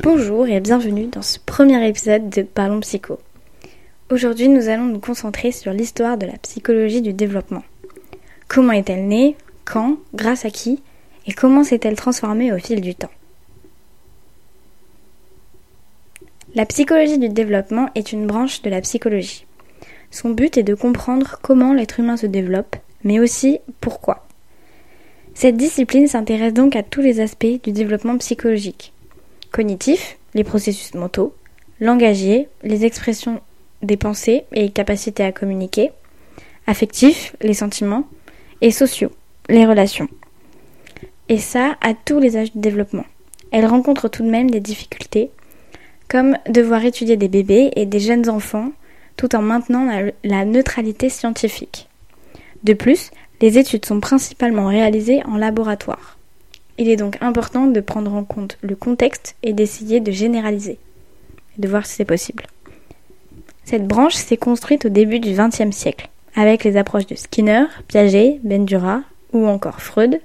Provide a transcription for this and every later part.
Bonjour et bienvenue dans ce premier épisode de Parlons Psycho. Aujourd'hui, nous allons nous concentrer sur l'histoire de la psychologie du développement. Comment est-elle née Quand Grâce à qui Et comment s'est-elle transformée au fil du temps? La psychologie du développement est une branche de la psychologie. Son but est de comprendre comment l'être humain se développe, mais aussi pourquoi. Cette discipline s'intéresse donc à tous les aspects du développement psychologique. Cognitif, les processus mentaux, langagier, les expressions des pensées et capacités à communiquer, affectifs, les sentiments, et sociaux, les relations. Et ça à tous les âges de développement. Elle rencontre tout de même des difficultés, comme devoir étudier des bébés et des jeunes enfants tout en maintenant la neutralité scientifique. De plus, les études sont principalement réalisées en laboratoire. Il est donc important de prendre en compte le contexte et d'essayer de généraliser, et de voir si c'est possible. Cette branche s'est construite au début du XXe siècle, avec les approches de Skinner, Piaget, Bendura ou encore Freud.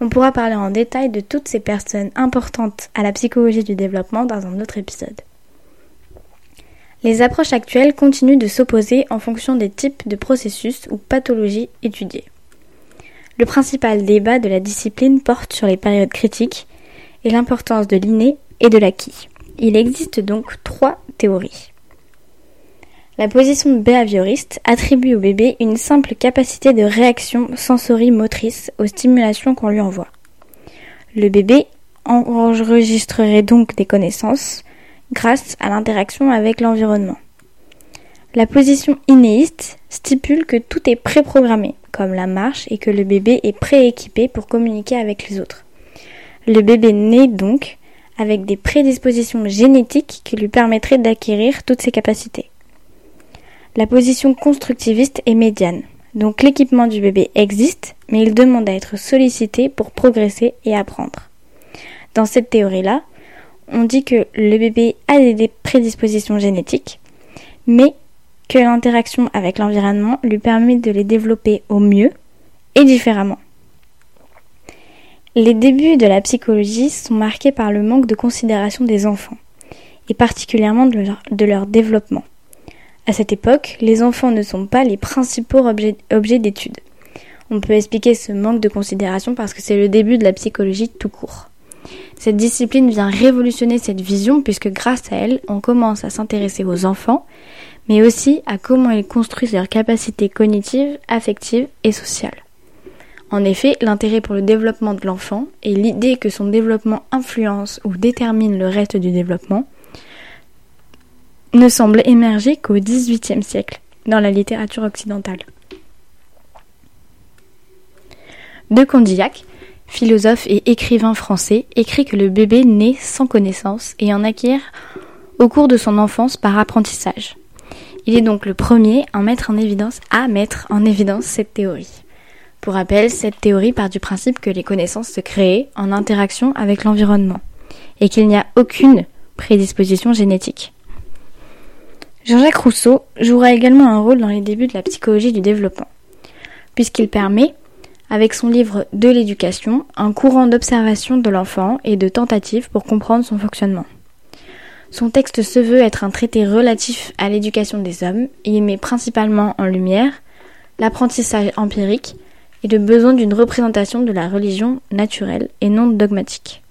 On pourra parler en détail de toutes ces personnes importantes à la psychologie du développement dans un autre épisode. Les approches actuelles continuent de s'opposer en fonction des types de processus ou pathologies étudiées. Le principal débat de la discipline porte sur les périodes critiques et l'importance de l'inné et de l'acquis. Il existe donc trois théories. La position behavioriste attribue au bébé une simple capacité de réaction sensorimotrice aux stimulations qu'on lui envoie. Le bébé enregistrerait donc des connaissances, grâce à l'interaction avec l'environnement. La position inéiste stipule que tout est préprogrammé, comme la marche, et que le bébé est prééquipé pour communiquer avec les autres. Le bébé naît donc avec des prédispositions génétiques qui lui permettraient d'acquérir toutes ses capacités. La position constructiviste est médiane. Donc l'équipement du bébé existe, mais il demande à être sollicité pour progresser et apprendre. Dans cette théorie-là, on dit que le bébé a des prédispositions génétiques, mais que l'interaction avec l'environnement lui permet de les développer au mieux et différemment. Les débuts de la psychologie sont marqués par le manque de considération des enfants, et particulièrement de leur, développement. À cette époque, les enfants ne sont pas les principaux objets, objets d'étude. On peut expliquer ce manque de considération parce que c'est le début de la psychologie tout court. Cette discipline vient révolutionner cette vision puisque grâce à elle, on commence à s'intéresser aux enfants, mais aussi à comment ils construisent leurs capacités cognitives, affectives et sociales. En effet, l'intérêt pour le développement de l'enfant et l'idée que son développement influence ou détermine le reste du développement ne semblent émerger qu'au XVIIIe siècle dans la littérature occidentale. De Condillac philosophe et écrivain français, écrit que le bébé naît sans connaissance et en acquiert au cours de son enfance par apprentissage. Il est donc le premier à mettre en évidence, à mettre en évidence cette théorie. Pour rappel, cette théorie part du principe que les connaissances se créent en interaction avec l'environnement et qu'il n'y a aucune prédisposition génétique. Jean-Jacques Rousseau jouera également un rôle dans les débuts de la psychologie du développement, puisqu'il permet, avec son livre De l'éducation, un courant d'observation de l'enfant et de tentatives pour comprendre son fonctionnement. Son texte se veut être un traité relatif à l'éducation des hommes et met principalement en lumière l'apprentissage empirique et le besoin d'une représentation de la religion naturelle et non dogmatique.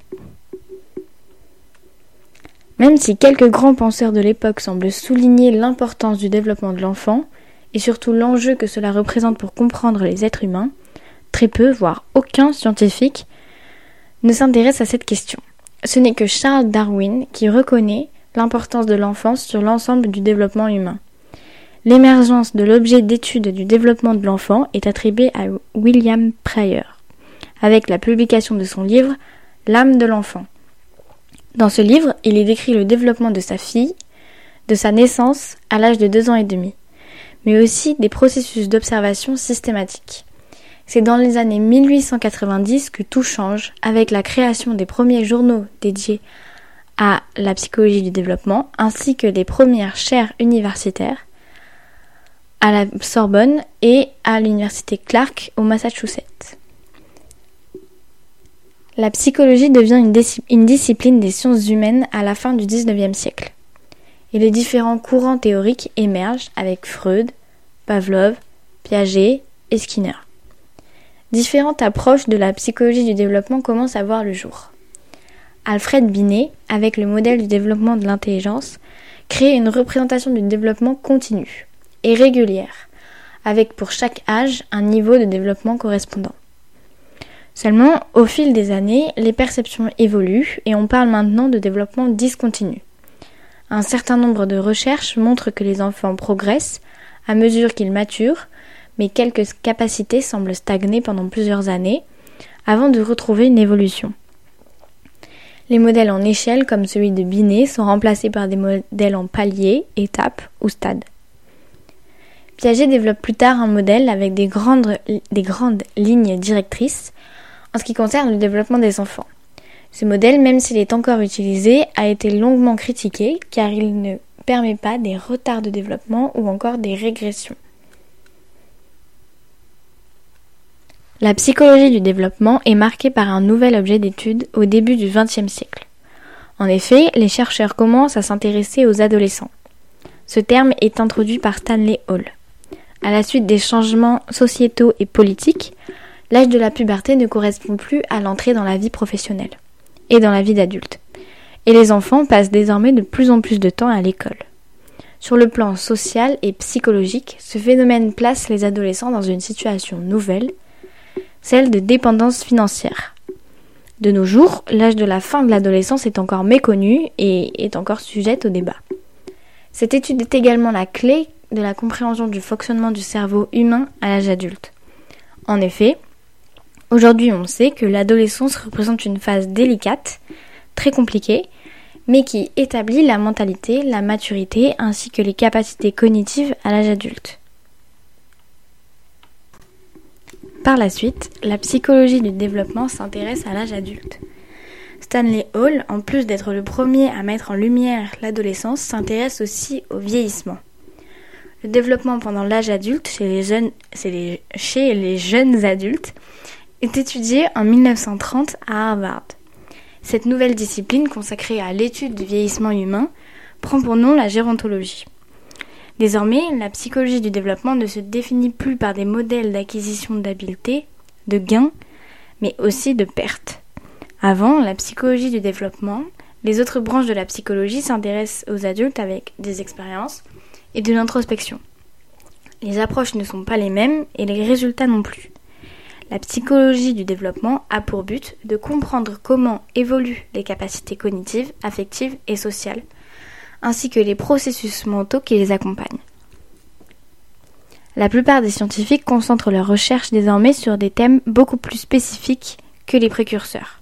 Même si quelques grands penseurs de l'époque semblent souligner l'importance du développement de l'enfant et surtout l'enjeu que cela représente pour comprendre les êtres humains, très peu, voire aucun scientifique ne s'intéresse à cette question. Ce n'est que Charles Darwin qui reconnaît l'importance de l'enfance sur l'ensemble du développement humain. L'émergence de l'objet d'étude du développement de l'enfant est attribuée à William Pryor, avec la publication de son livre L'âme de l'enfant. Dans ce livre, il y décrit le développement de sa fille, de sa naissance à l'âge de deux ans et demi, mais aussi des processus d'observation systématiques. C'est dans les années 1890 que tout change avec la création des premiers journaux dédiés à la psychologie du développement ainsi que les premières chaires universitaires à la Sorbonne et à l'université Clark au Massachusetts. La psychologie devient une, une, discipline des sciences humaines à la fin du XIXe siècle. Et les différents courants théoriques émergent avec Freud, Pavlov, Piaget et Skinner. Différentes approches de la psychologie du développement commencent à voir le jour. Alfred Binet, avec le modèle du développement de l'intelligence, crée une représentation du développement continu et régulière, avec pour chaque âge un niveau de développement correspondant. Seulement, au fil des années, les perceptions évoluent et on parle maintenant de développement discontinu. Un certain nombre de recherches montrent que les enfants progressent à mesure qu'ils maturent, mais quelques capacités semblent stagner pendant plusieurs années avant de retrouver une évolution. Les modèles en échelle, comme celui de Binet, sont remplacés par des modèles en paliers, étapes ou stades. Piaget développe plus tard un modèle avec des grandes, des grandes lignes directrices en ce qui concerne le développement des enfants. Ce modèle, même s'il est encore utilisé, a été longuement critiqué car il ne permet pas des retards de développement ou encore des régressions. La psychologie du développement est marquée par un nouvel objet d'étude au début du XXe siècle. En effet, les chercheurs commencent à s'intéresser aux adolescents. Ce terme est introduit par Stanley Hall. À la suite des changements sociétaux et politiques, l'âge de la puberté ne correspond plus à l'entrée dans la vie professionnelle et dans la vie d'adulte. Et les enfants passent désormais de plus en plus de temps à l'école. Sur le plan social et psychologique, ce phénomène place les adolescents dans une situation nouvelle, celle de dépendance financière. De nos jours, l'âge de la fin de l'adolescence est encore méconnu et est encore sujette au débat. Cette étude est également la clé de la compréhension du fonctionnement du cerveau humain à l'âge adulte. En effet, Aujourd'hui, on sait que l'adolescence représente une phase délicate, très compliquée, mais qui établit la mentalité, la maturité ainsi que les capacités cognitives à l'âge adulte. Par la suite, la psychologie du développement s'intéresse à l'âge adulte. Stanley Hall, en plus d'être le premier à mettre en lumière l'adolescence, s'intéresse aussi au vieillissement. Le développement pendant l'âge adulte chez les, jeunes, adultes est étudiée en 1930 à Harvard. Cette nouvelle discipline consacrée à l'étude du vieillissement humain prend pour nom la gérontologie. Désormais, la psychologie du développement ne se définit plus par des modèles d'acquisition d'habileté, de gains, mais aussi de pertes. Avant la psychologie du développement, les autres branches de la psychologie s'intéressent aux adultes avec des expériences et de l'introspection. Les approches ne sont pas les mêmes et les résultats non plus. La psychologie du développement a pour but de comprendre comment évoluent les capacités cognitives, affectives et sociales, ainsi que les processus mentaux qui les accompagnent. La plupart des scientifiques concentrent leurs recherches désormais sur des thèmes beaucoup plus spécifiques que les précurseurs.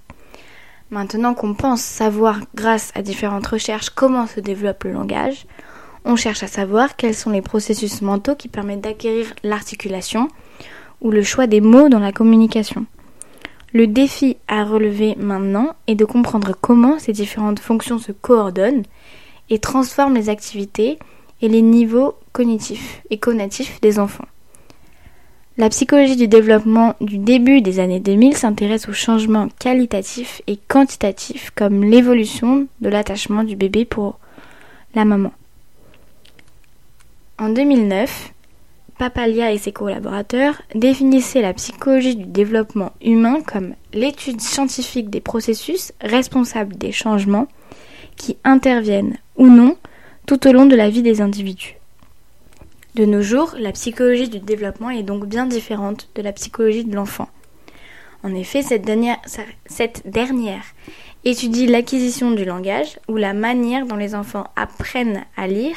Maintenant qu'on pense savoir grâce à différentes recherches comment se développe le langage, on cherche à savoir quels sont les processus mentaux qui permettent d'acquérir l'articulation, ou le choix des mots dans la communication. Le défi à relever maintenant est de comprendre comment ces différentes fonctions se coordonnent et transforment les activités et les niveaux cognitifs et connatifs des enfants. La psychologie du développement du début des années 2000 s'intéresse aux changements qualitatifs et quantitatifs comme l'évolution de l'attachement du bébé pour la maman. En 2009, Papalia et ses collaborateurs définissaient la psychologie du développement humain comme l'étude scientifique des processus responsables des changements qui interviennent ou non tout au long de la vie des individus. De nos jours, la psychologie du développement est donc bien différente de la psychologie de l'enfant. En effet, cette dernière, étudie l'acquisition du langage ou la manière dont les enfants apprennent à lire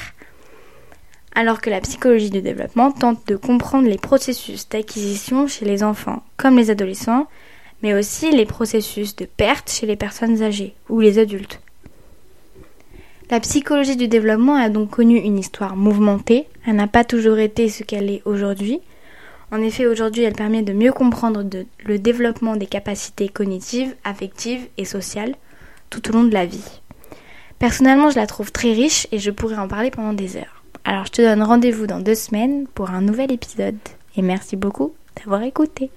alors que la psychologie du développement tente de comprendre les processus d'acquisition chez les enfants comme les adolescents, mais aussi les processus de perte chez les personnes âgées ou les adultes. La psychologie du développement a donc connu une histoire mouvementée, elle n'a pas toujours été ce qu'elle est aujourd'hui. En effet, aujourd'hui, elle permet de mieux comprendre le développement des capacités cognitives, affectives et sociales tout au long de la vie. Personnellement, je la trouve très riche et je pourrais en parler pendant des heures. Alors je te donne rendez-vous dans deux semaines pour un nouvel épisode. Et merci beaucoup d'avoir écouté.